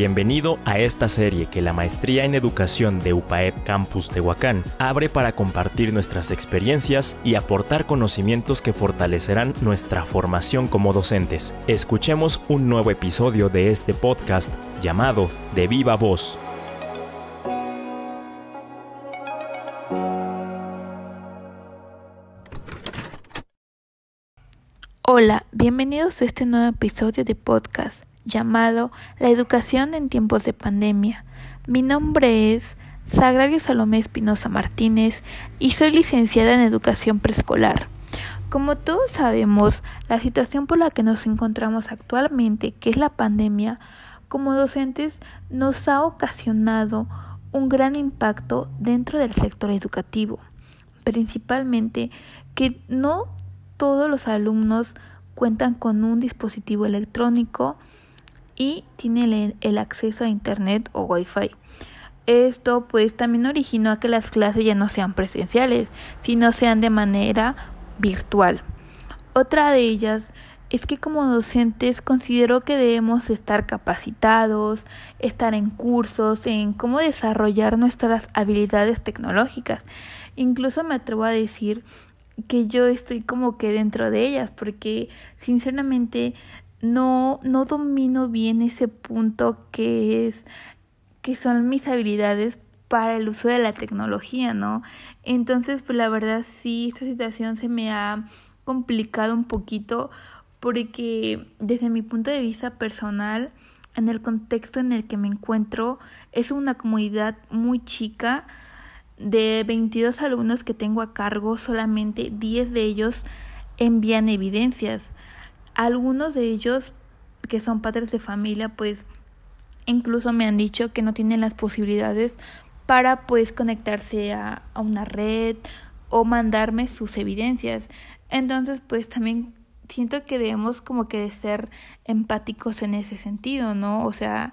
Bienvenido a esta serie que la Maestría en Educación de UPAEP Campus Tehuacán abre para compartir nuestras experiencias y aportar conocimientos que fortalecerán nuestra formación como docentes. Escuchemos un nuevo episodio de este podcast llamado De Viva Voz. Hola, bienvenidos a este nuevo episodio de podcast llamado La educación en tiempos de pandemia. Mi nombre es Sagrario Salomé Espinosa Martínez y soy licenciada en educación preescolar. Como todos sabemos, la situación por la que nos encontramos actualmente, que es la pandemia, como docentes nos ha ocasionado un gran impacto dentro del sector educativo, principalmente que no todos los alumnos cuentan con un dispositivo electrónico y tiene el, acceso a internet o wifi. Esto pues también originó a que las clases ya no sean presenciales, sino sean de manera virtual. Otra de ellas es que como docentes considero que debemos estar capacitados, estar en cursos, en cómo desarrollar nuestras habilidades tecnológicas. Incluso me atrevo a decir que yo estoy como que dentro de ellas, porque sinceramente no, no domino bien ese punto que es que son mis habilidades para el uso de la tecnología, ¿no? Entonces, pues la verdad sí, esta situación se me ha complicado un poquito porque desde mi punto de vista personal, en el contexto en el que me encuentro, es una comunidad muy chica. De 22 alumnos que tengo a cargo, solamente 10 de ellos envían evidencias. Algunos de ellos que son padres de familia, pues incluso me han dicho que no tienen las posibilidades para pues conectarse a, a una red o mandarme sus evidencias. Entonces, pues también siento que debemos como que de ser empáticos en ese sentido, ¿no? O sea,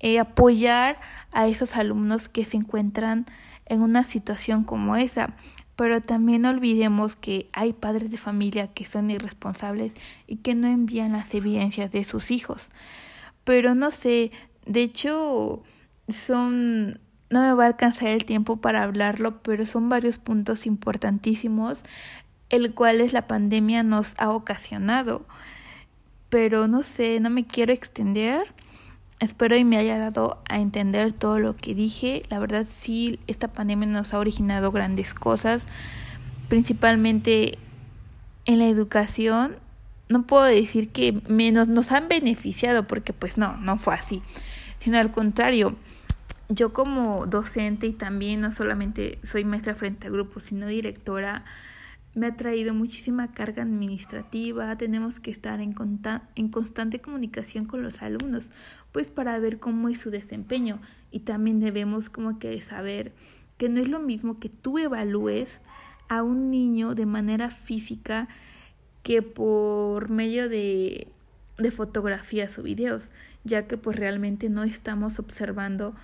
eh, apoyar a esos alumnos que se encuentran en una situación como esa pero también olvidemos que hay padres de familia que son irresponsables y que no envían las evidencias de sus hijos. Pero no sé, de hecho son no me va a alcanzar el tiempo para hablarlo, pero son varios puntos importantísimos el cuales la pandemia nos ha ocasionado. Pero no sé, no me quiero extender Espero y me haya dado a entender todo lo que dije. La verdad sí, esta pandemia nos ha originado grandes cosas, principalmente en la educación. No puedo decir que menos nos han beneficiado, porque pues no, no fue así, sino al contrario. Yo como docente y también no solamente soy maestra frente a grupos, sino directora, me ha traído muchísima carga administrativa, tenemos que estar en, en constante comunicación con los alumnos, pues para ver cómo es su desempeño. Y también debemos como que saber que no es lo mismo que tú evalúes a un niño de manera física que por medio de, de fotografías o videos, ya que pues realmente no estamos observando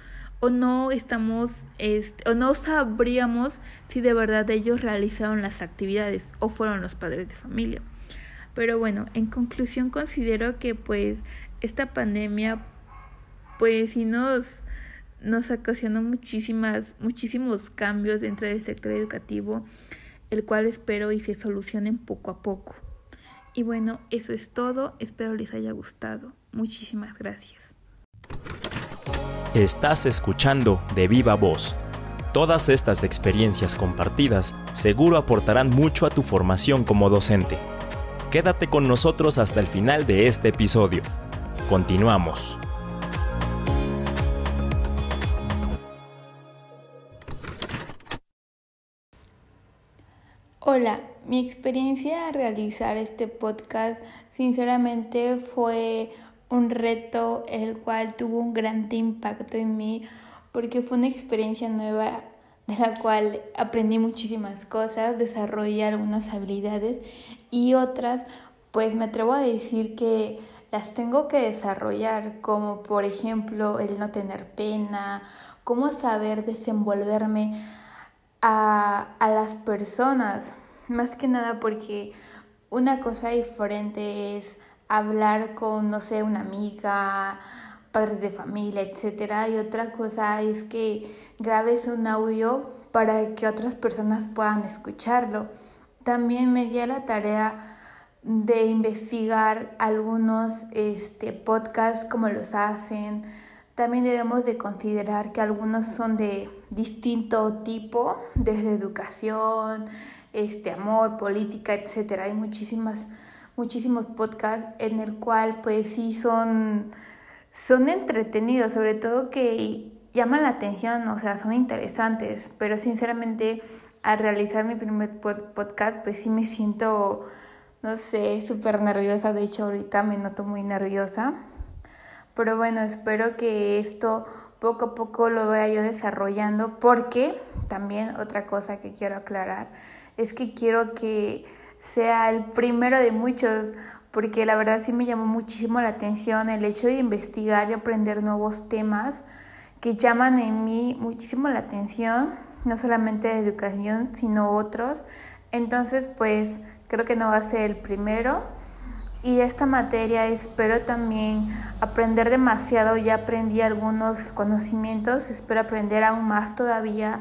o no estamos este, o no sabríamos si de verdad ellos realizaron las actividades o fueron los padres de familia. Pero bueno, en conclusión considero que pues esta pandemia pues sí nos nos ocasionó muchísimas muchísimos cambios dentro del sector educativo, el cual espero y se solucionen poco a poco. Y bueno, eso es todo, espero les haya gustado. Muchísimas gracias. Estás escuchando de viva voz. Todas estas experiencias compartidas seguro aportarán mucho a tu formación como docente. Quédate con nosotros hasta el final de este episodio. Continuamos. Hola, mi experiencia al realizar este podcast sinceramente fue un reto el cual tuvo un gran impacto en mí porque fue una experiencia nueva de la cual aprendí muchísimas cosas, desarrollé algunas habilidades y otras pues me atrevo a decir que las tengo que desarrollar como por ejemplo el no tener pena, cómo saber desenvolverme a, a las personas, más que nada porque una cosa diferente es hablar con, no sé, una amiga padres de familia, etcétera. Y otra cosa es que grabes un audio para que otras personas puedan escucharlo. También me di a la tarea de investigar algunos este, podcasts, como los hacen. También debemos de considerar que algunos son de distinto tipo, desde educación, este, amor, política, etcétera. Hay muchísimas, muchísimos podcasts en el cual pues sí son, son entretenidos, sobre todo que llaman la atención, o sea, son interesantes, pero sinceramente al realizar mi primer podcast pues sí me siento no sé, súper nerviosa, de hecho ahorita me noto muy nerviosa, pero bueno, espero que esto poco a poco lo vaya yo desarrollando porque también otra cosa que quiero aclarar es que quiero que sea el primero de muchos porque la verdad sí me llamó muchísimo la atención el hecho de investigar y aprender nuevos temas que llaman en mí muchísimo la atención, no solamente de educación, sino otros. Entonces, pues creo que no va a ser el primero. Y de esta materia espero también aprender demasiado, ya aprendí algunos conocimientos, espero aprender aún más todavía.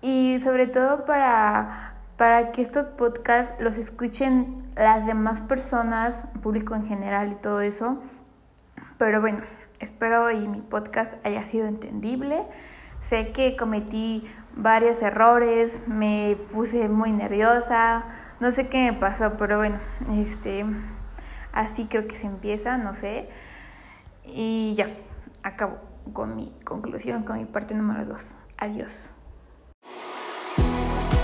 Y sobre todo para, para que estos podcasts los escuchen las demás personas, público en general y todo eso. Pero bueno, espero y mi podcast haya sido entendible. Sé que cometí varios errores, me puse muy nerviosa, no sé qué me pasó, pero bueno, este, así creo que se empieza, no sé. Y ya, acabo con mi conclusión, con mi parte número 2. Adiós.